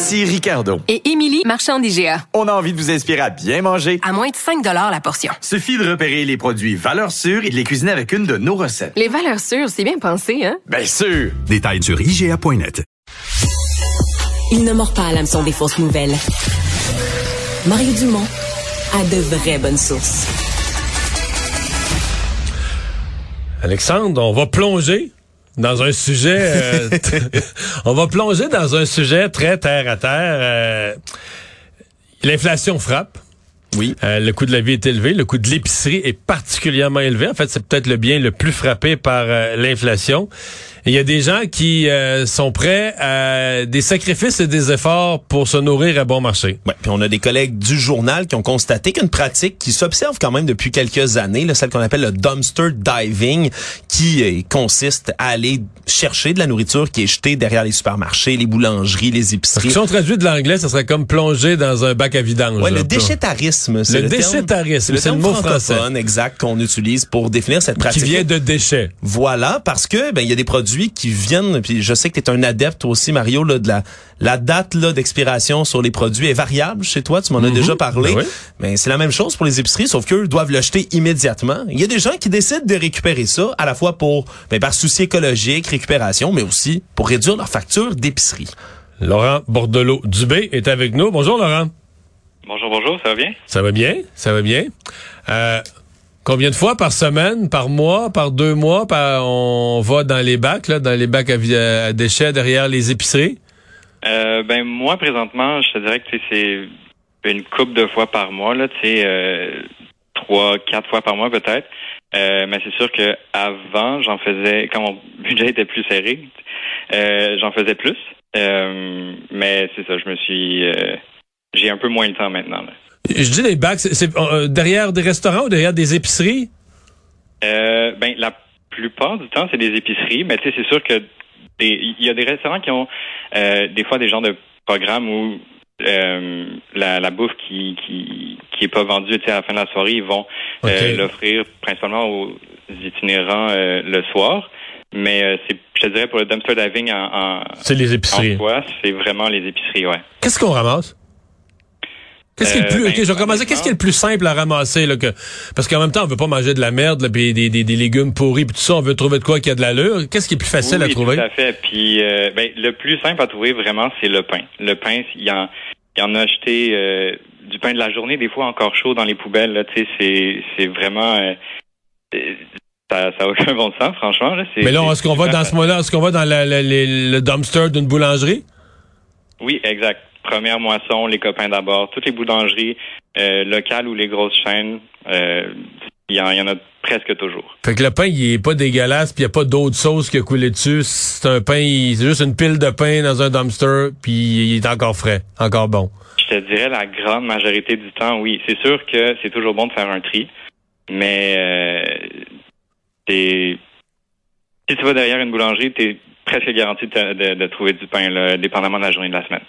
Ici Ricardo. Et Émilie, marchand d'IGA. On a envie de vous inspirer à bien manger. À moins de 5 la portion. Suffit de repérer les produits valeurs sûres et de les cuisiner avec une de nos recettes. Les valeurs sûres, c'est bien pensé, hein? Bien sûr! Détails sur IGA.net. Il ne mord pas à l'hameçon des fausses nouvelles. Mario Dumont a de vraies bonnes sources. Alexandre, on va plonger dans un sujet. euh, on va plonger dans un sujet très terre à terre. euh, L'inflation frappe. Oui. Euh, le coût de la vie est élevé. Le coût de l'épicerie est particulièrement élevé. En fait, c'est peut-être le bien le plus frappé par l'inflation. Il y a des gens qui euh, sont prêts à des sacrifices et des efforts pour se nourrir à bon marché. Ouais, puis on a des collègues du journal qui ont constaté qu'une pratique qui s'observe quand même depuis quelques années, là, celle qu'on appelle le dumpster diving, qui euh, consiste à aller chercher de la nourriture qui est jetée derrière les supermarchés, les boulangeries, les épiceries. Si on traduit de l'anglais, ça serait comme plonger dans un bac à vidange. Ouais, le déchétarisme. c'est Le terme- déchétarisme, c'est le mot français. francophone exact qu'on utilise pour définir cette Qui pratique. vient de déchets. Voilà, parce que ben il y a des produits qui viennent, puis je sais que tu es un adepte aussi, Mario, là, de la, la date là d'expiration sur les produits est variable chez toi, tu m'en as déjà parlé. Ben oui. Mais c'est la même chose pour les épiceries, sauf qu'eux doivent le jeter immédiatement. Il y a des gens qui décident de récupérer ça, à la fois pour ben, par souci écologique, récupération, mais aussi pour réduire leur facture d'épicerie. Laurent Bordelot-Dubé est avec nous. Bonjour, Laurent. Bonjour, bonjour, ça va bien? Ça va bien? Ça va bien? Euh, combien de fois par semaine, par mois, par deux mois, on va dans les bacs, là, dans les bacs à, vi- à déchets derrière les épiceries? Euh, ben moi présentement, je te dirais que c'est une coupe de fois par mois, là, tu sais, euh, trois, quatre fois par mois peut-être. Euh, mais c'est sûr que avant, j'en faisais quand mon budget était plus serré, euh, j'en faisais plus. Euh, mais c'est ça, je me suis euh, j'ai un peu moins le temps maintenant. là. Je dis les bacs, c'est, euh, derrière des restaurants ou derrière des épiceries? Euh, ben la plupart du temps, c'est des épiceries, mais tu sais, c'est sûr que il y a des restaurants qui ont euh, des fois des genres de programmes où euh, la, la bouffe qui, qui qui est pas vendue à la fin de la soirée, ils vont l'offrir principalement aux itinérants le soir. Mais euh, c'est, je te dirais pour le dumpster diving en, en, C'est les épiceries. c'est vraiment les épiceries, ouais. Qu'est-ce qu'on ramasse? Qu'est-ce qui est le Euh, plus, ben, ok, je vais. Qu'est-ce qui est le plus simple à ramasser, là, que, parce qu'en même temps, on veut pas manger de la merde, là, puis des, des, des légumes pourris, puis tout ça, on veut trouver de quoi qui a de l'allure. Qu'est-ce qui est plus facile oui, à trouver? Tout à fait. Puis euh, ben, le plus simple à trouver vraiment, c'est le pain. Le pain, il y en, il y en a acheté euh, du pain de la journée, des fois encore chaud dans les poubelles. Là, tu sais, c'est, c'est vraiment euh, euh, ça, ça a aucun bon sens, franchement. Là, c'est, Mais là, est-ce qu'on va dans ce moment-là, est-ce qu'on va dans la- la- les- le dumpster d'une boulangerie? Oui, exact. Première moisson, les copains d'abord, toutes les boulangeries euh, locales ou les grosses chaînes, euh, il y, en, il y en a presque toujours. Fait que le pain, il est pas dégueulasse, puis il y a pas d'autre sauce qui a coulé dessus. C'est un pain, c'est juste une pile de pain dans un dumpster, puis il est encore frais, encore bon. Je te dirais la grande majorité du temps, oui. C'est sûr que c'est toujours bon de faire un tri, mais euh, si tu vas derrière une boulangerie, tu es presque garanti de- de trouver du pain, là, dépendamment de la journée de la semaine.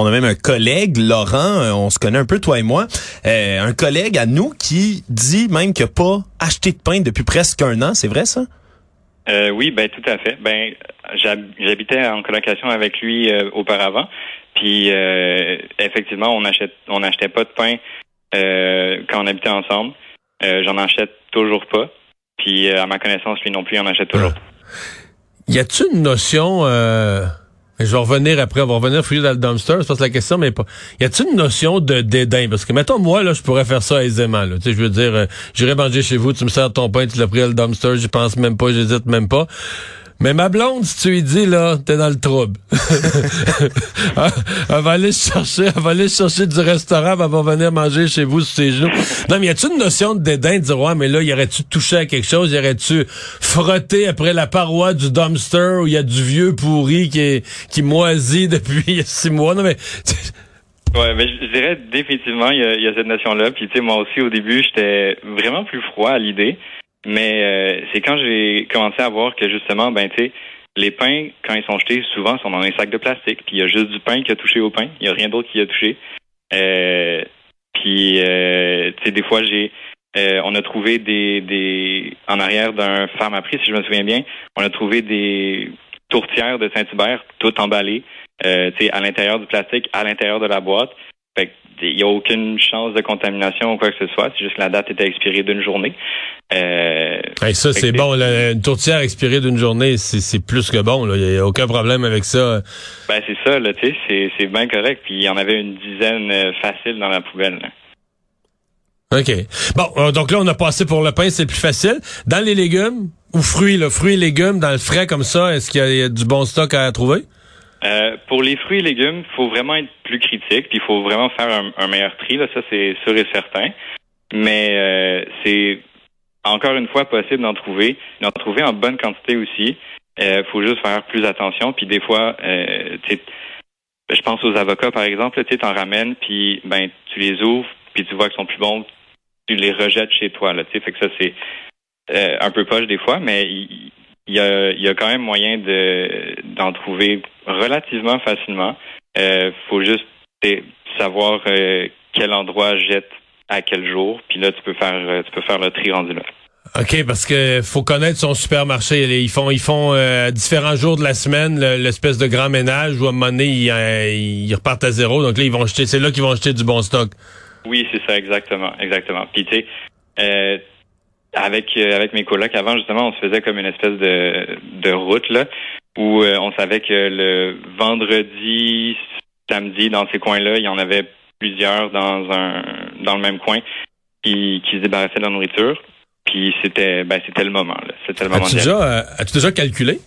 On a même un collègue, Laurent, euh, on se connaît un peu toi et moi, euh, un collègue à nous qui dit même qu'il n'a pas acheté de pain depuis presque un an, c'est vrai ça? Euh, oui, ben tout à fait. Ben j'hab- j'habitais en colocation avec lui euh, auparavant, puis effectivement on achète on n'achetait pas de pain quand on habitait ensemble. J'en achète toujours pas. Puis à ma connaissance, lui non plus, il en achète toujours. pas. Y a-tu une notion, je vais revenir après, on va revenir fouiller dans le dumpster, c'est pas la question, mais pas. Y a-tu une notion de dédain? Parce que, mettons, moi, là, je pourrais faire ça aisément, là. Tu sais, je veux dire, euh, j'irai manger chez vous, tu me sers ton pain, tu l'as pris à le dumpster, j'y pense même pas, j'hésite même pas. Mais ma blonde, si tu lui dis, là, t'es dans le trouble. elle, elle va aller chercher, elle va aller chercher du restaurant, elle va venir manger chez vous sur ses. Non, mais y a-tu une notion de dédain de dire, ouais, mais là, y aurait-tu touché à quelque chose? Y aurait-tu frotté après la paroi du dumpster où y a du vieux pourri qui est, qui moisit depuis six mois? Non, mais, Ouais, mais je dirais définitivement, y a, il y a cette notion-là. Puis, tu sais, moi aussi, au début, j'étais vraiment plus froid à l'idée. Mais euh, c'est quand j'ai commencé à voir que, justement, ben, tu les pains, quand ils sont jetés, souvent, sont dans un sac de plastique. Puis, il y a juste du pain qui a touché au pain. Il n'y a rien d'autre qui a touché. Euh, puis, euh, tu sais, des fois, j'ai... on a trouvé des, des... En arrière d'un pharmaprix, si je me souviens bien, on a trouvé des tourtières de Saint-Hubert, toutes emballées tu sais, à l'intérieur du plastique, à l'intérieur de la boîte. Fait il n'y a aucune chance de contamination ou quoi que ce soit. C'est juste que la date était expirée d'une journée. Euh, hey, ça, c'est bon. là, une tourtière expirée d'une journée, c'est plus que bon. Il n'y a aucun problème avec ça. Ben, c'est ça, là, tu sais, c'est, bien correct. Puis il y en avait une dizaine euh, facile dans la poubelle. là. OK. Bon, euh, donc là, on a passé pour le pain, c'est plus facile. Dans les légumes, ou fruits, là, fruits et légumes, dans le frais comme ça, est-ce qu'il y, a du bon stock à trouver? Euh, pour les fruits et légumes, il faut vraiment être plus critique, puis il faut vraiment faire un, un meilleur tri, là, ça c'est sûr et certain. Mais euh, c'est encore une fois possible d'en trouver, d'en trouver en bonne quantité aussi. Il faut juste faire plus attention, puis des fois, euh, je pense aux avocats par exemple, tu t'en ramènes, puis ben tu les ouvres, puis tu vois qu'ils sont plus bons, tu les rejettes chez toi, là, tu fait que ça c'est euh, un peu poche des fois, mais il y a, il y a quand même moyen de d'en trouver relativement facilement. Euh, faut juste savoir euh, quel endroit jette à quel jour, puis là tu peux faire euh, tu peux faire le tri rendu là. OK, parce que faut connaître son supermarché. Ils font, ils font euh, différents jours de la semaine le- l'espèce de grand ménage où à un moment donné, ils, euh, ils repartent à zéro. Donc là, ils vont jeter, c'est là qu'ils vont jeter du bon stock. Oui, c'est ça, exactement, exactement. Puis tu sais, euh, avec euh, avec mes colocs avant justement, on se faisait comme une espèce de de route là où euh, on savait que le vendredi, samedi dans ces coins-là, il y en avait plusieurs dans un dans le même coin qui qui se débarrassaient de la nourriture. Puis c'était ben c'était le moment là, c'était le moment. As-tu déjà, euh, as-tu déjà calculé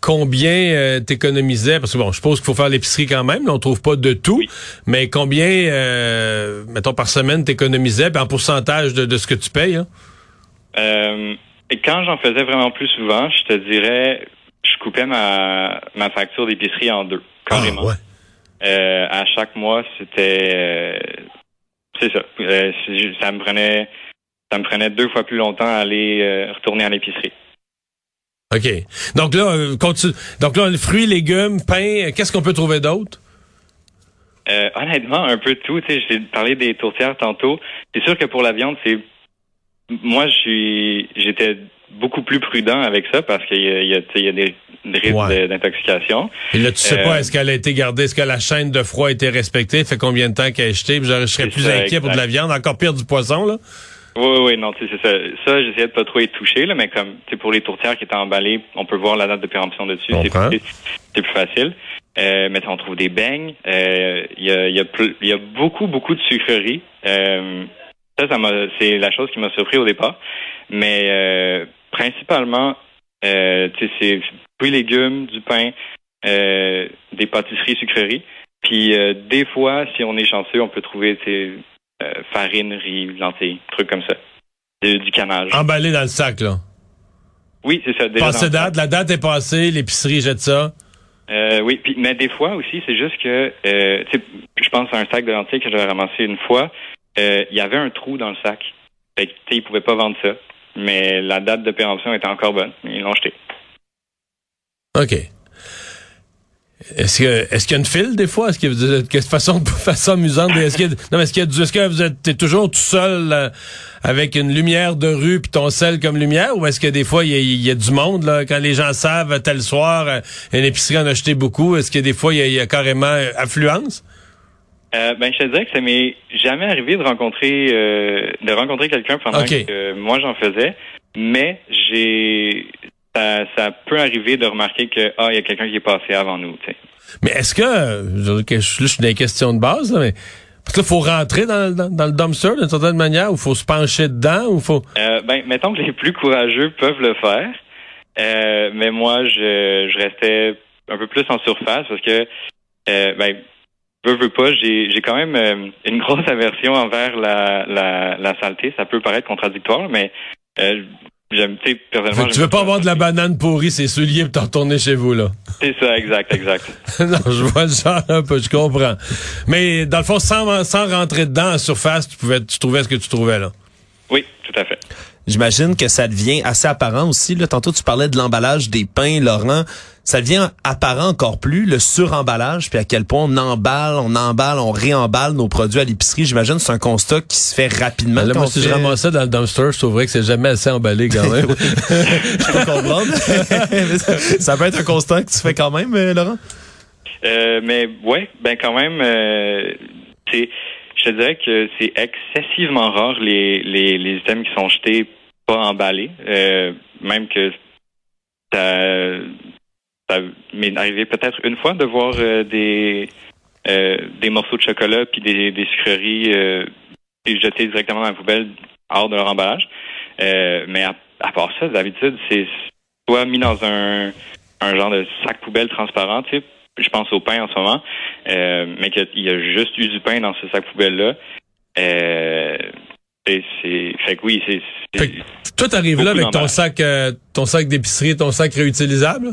combien euh, t'économisais? Parce que bon, je suppose qu'il faut faire l'épicerie quand même. Là, on trouve pas de tout. Oui. Mais combien, mettons, par semaine t'économisais? Puis en pourcentage de, de ce que tu payes? hein? Euh, et quand j'en faisais vraiment plus souvent, je te dirais, je coupais ma ma facture d'épicerie en deux carrément. Ah, ouais. Euh, à chaque mois, c'était euh, c'est ça. Euh, ça me prenait ça me prenait deux fois plus longtemps à aller euh, retourner à l'épicerie. OK. Donc là, continue. Donc là, fruits, légumes, pain, qu'est-ce qu'on peut trouver d'autre? Euh, honnêtement, un peu de tout. Tu sais, j'ai parlé des tourtières tantôt. C'est sûr que pour la viande, c'est moi, j'étais beaucoup plus prudent avec ça parce qu'il y a, y a, y a des risques Ouais. d'intoxication. Et là, tu sais Euh, pas, est-ce qu'elle a été gardée? Est-ce que la chaîne de froid a été respectée? Fait combien de temps qu'elle est jetée? Puis Je serais plus ça, inquiet pour de la viande, encore pire du poisson, là. Oui, oui, non, tu sais, c'est ça. Ça, j'essayais de pas trop y toucher, là, mais comme, tu sais, pour les tourtières qui étaient emballées, on peut voir la date de péremption dessus. C'est plus, facile. Euh, mais on trouve des beignes. Euh, Il y, a, y, a, y a beaucoup, beaucoup de sucreries. Euh, ça, ça m'a, c'est la chose qui m'a surpris au départ. Mais euh, principalement, euh, c'est fruits, légumes, du pain, euh, des pâtisseries, sucreries. Puis euh, des fois, si on est chanceux, on peut trouver, farine, riz, lentilles, trucs comme ça. Du, du canage. Emballé dans le sac, là. Oui, c'est ça. Passé date, la date est passée, l'épicerie jette ça. Euh, oui, puis, mais des fois aussi, c'est juste que, euh, je pense à un sac de lentilles que j'avais ramassé une fois. Euh, Il y avait un trou dans le sac. Fait que, pouvaient pas vendre ça. Mais la date de péremption était encore bonne. Ils l'ont jeté. OK. Est-ce que est-ce qu'il y a une file des fois? Est-ce que vous êtes de façon, façon amusante? Est-ce qu'il y a, non, est-ce qu'il y a que vous êtes t'es toujours tout seul euh, avec une lumière de rue puis ton sel comme lumière? Ou est-ce que des fois il y a, y a du monde quand les gens savent tel soir euh, une épicerie en a acheté beaucoup? Est-ce que des fois il y a, y a carrément affluence? Euh, ben, je te dirais que ça m'est jamais arrivé de rencontrer euh, de rencontrer quelqu'un pendant que moi j'en faisais, mais j'ai ça, ça peut arriver de remarquer que ah il y a quelqu'un qui est passé avant nous. Mais est-ce que, je, que là, je suis dans les questions de base, là, mais parce que là, faut rentrer dans, dans, dans le dumpster d'une certaine manière, ou faut se pencher dedans, ou faut. Euh, ben, mettons que les plus courageux peuvent le faire. Mais moi, je, je restais un peu plus en surface parce que, ben, veux, veux pas, j'ai, j'ai quand même euh, une grosse aversion envers la, la, la saleté. Ça peut paraître contradictoire, mais euh, j'aime, tu sais, personnellement. tu veux pas avoir de la banane pourrie, c'est souliers pour t'en retourner chez vous, là. C'est ça, exact, exact. non, je vois le genre un peu, je comprends. Mais dans le fond, sans, sans rentrer dedans en surface, tu pouvais, tu trouvais ce que tu trouvais, là. Oui, tout à fait. J'imagine que ça devient assez apparent aussi. Là, tantôt, tu parlais de l'emballage des pains, Laurent. Ça devient apparent encore plus, le suremballage, puis à quel point on emballe, on emballe, on réemballe nos produits à l'épicerie. J'imagine que c'est un constat qui se fait rapidement. Là, moi, si je fait- ramassais dans le dumpster, je trouverais que c'est jamais assez emballé quand même. Je peux comprendre. ça peut être un constat que tu fais quand même, euh, Laurent? Euh, mais ouais, ben quand même, euh, c'est, je te dirais que c'est excessivement rare les, les, les items qui sont jetés pas emballés. Euh, même que ça, ça m'est arrivé peut-être une fois de voir euh, des euh, des morceaux de chocolat puis des, des sucreries euh, jetés directement dans la poubelle hors de leur emballage. Euh, mais à, à part ça, d'habitude, c'est soit mis dans un un genre de sac poubelle transparent, tu sais, je pense au pain en ce moment, mais qu'il y a juste eu du pain dans ce sac poubelle-là. Et c'est, fait que oui, c'est, c'est- Fait que toi, t'arrives là avec ton sac, ton sac d'épicerie, ton sac réutilisable?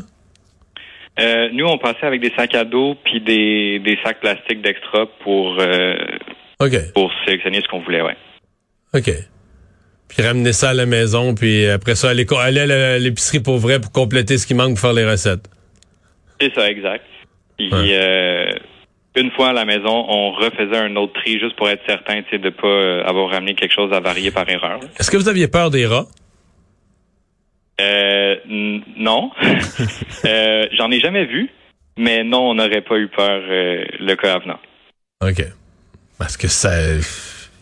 Euh, nous on passait avec des sacs à dos puis des, des sacs plastiques d'extra pour euh, pour sélectionner ce qu'on voulait, ouais. OK. Puis ramener ça à la maison, puis après ça, aller, aller à l'épicerie pour vrai pour compléter ce qui manque pour faire les recettes. C'est ça, exact. Puis Ouais. euh, une fois à la maison, on refaisait un autre tri juste pour être certain, de pas euh, avoir ramené quelque chose à varier par erreur. Est-ce que vous aviez peur des rats? Euh, non. euh, J'en ai jamais vu, mais non, on n'aurait pas eu peur euh, le cas avenant. OK. Parce que ça...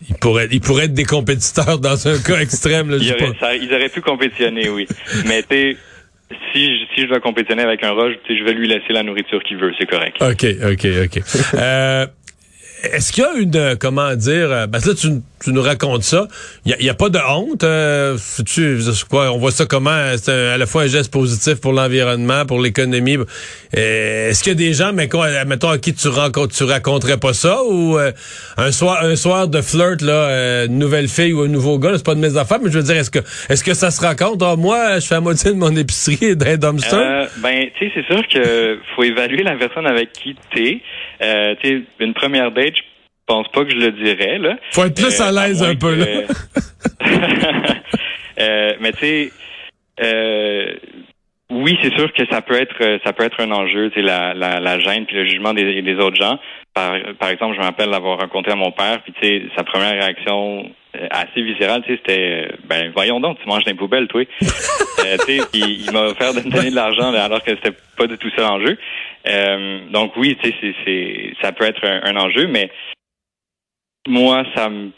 Ils pourraient, ils pourraient être des compétiteurs dans un cas extrême. Là, Ils pas. auraient, ça- ils auraient pu compétitionner, oui. mais tu sais, si, je- si je dois compétitionner avec un rat, je tu sais, je vais lui laisser la nourriture qu'il veut, c'est correct. OK, OK, OK. euh, est-ce qu'il y a une, comment dire, parce que là, tu, tu nous racontes ça, il n'y a, pas de honte, euh, tu, quoi, on voit ça comment, c'est à la fois un geste positif pour l'environnement, pour l'économie. Euh, est-ce qu'il y a des gens, mais quoi, mettons, à qui tu, rencontres, tu raconterais pas ça, ou euh, un soir un soir de flirt, là, euh, une nouvelle fille ou un nouveau gars, c'est pas de mes affaires, mais je veux dire, est-ce que est-ce que ça se raconte? Ah, moi, je fais la moitié de mon épicerie d'un dumpster. Euh, ben, tu sais, c'est sûr que faut évaluer la personne avec qui t'es. Euh, tu sais, une première date, je pense pas que je le dirais, là. Faut être plus Euh, à l'aise un peu, là. Euh, mais tu sais, euh, oui, c'est sûr que ça peut être ça peut être un enjeu, tu sais, la, la, la gêne puis le jugement des, des autres gens. Par, par exemple, je me rappelle l'avoir rencontré à mon père, puis tu sais, sa première réaction euh, assez viscérale, tu sais, c'était euh, ben voyons donc, tu manges les poubelles, toi. Euh, tu sais, puis il m'a offert de me donner de l'argent alors que c'était pas du tout ça l'enjeu. Euh, donc oui, tu sais, c'est, c'est ça peut être un, un enjeu, mais moi, ça me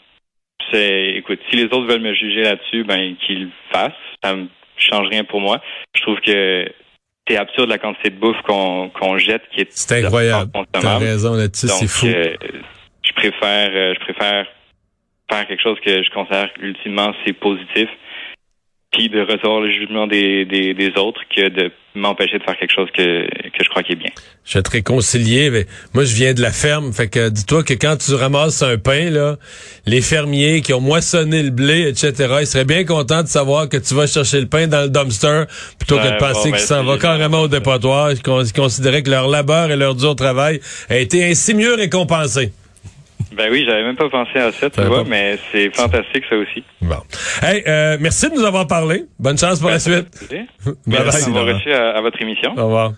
c'est écoute, si les autres veulent me juger là-dessus, ben qu'ils le fassent. Ça me change rien pour moi. Je trouve que c'est absurde la quantité de bouffe qu'on qu'on jette qui est C'est incroyable. T'as raison là-dessus, c'est fou. euh, je préfère, euh, je préfère faire quelque chose que je considère ultimement c'est positif, puis de recevoir le jugement des, des, des autres que de m'empêcher de faire quelque chose que, que je crois qui est bien. Je vais te réconcilier, mais moi je viens de la ferme, fait que dis-toi que quand tu ramasses un pain, là, les fermiers qui ont moissonné le blé, etc., ils seraient bien contents de savoir que tu vas chercher le pain dans le dumpster plutôt que de penser bon, qu'ils ben, s'en génial. carrément au dépotoir, ils con- ils considéraient que leur labeur et leur dur travail a été ainsi mieux récompensé. Ben oui, j'avais même pas pensé à ça, tu vois, pas- mais c'est fantastique ça aussi. Bon. Hey, euh, merci de nous avoir parlé. Bonne chance pour la suite. Bye Merci d'avoir reçu à, à votre émission. Au revoir.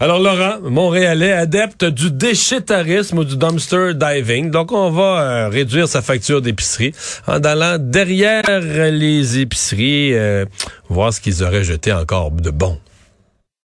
Alors Laurent, Montréalais, adepte du déchétarisme ou du dumpster diving. Donc on va euh, réduire sa facture d'épicerie en allant derrière les épiceries, euh, voir ce qu'ils auraient jeté encore de bon.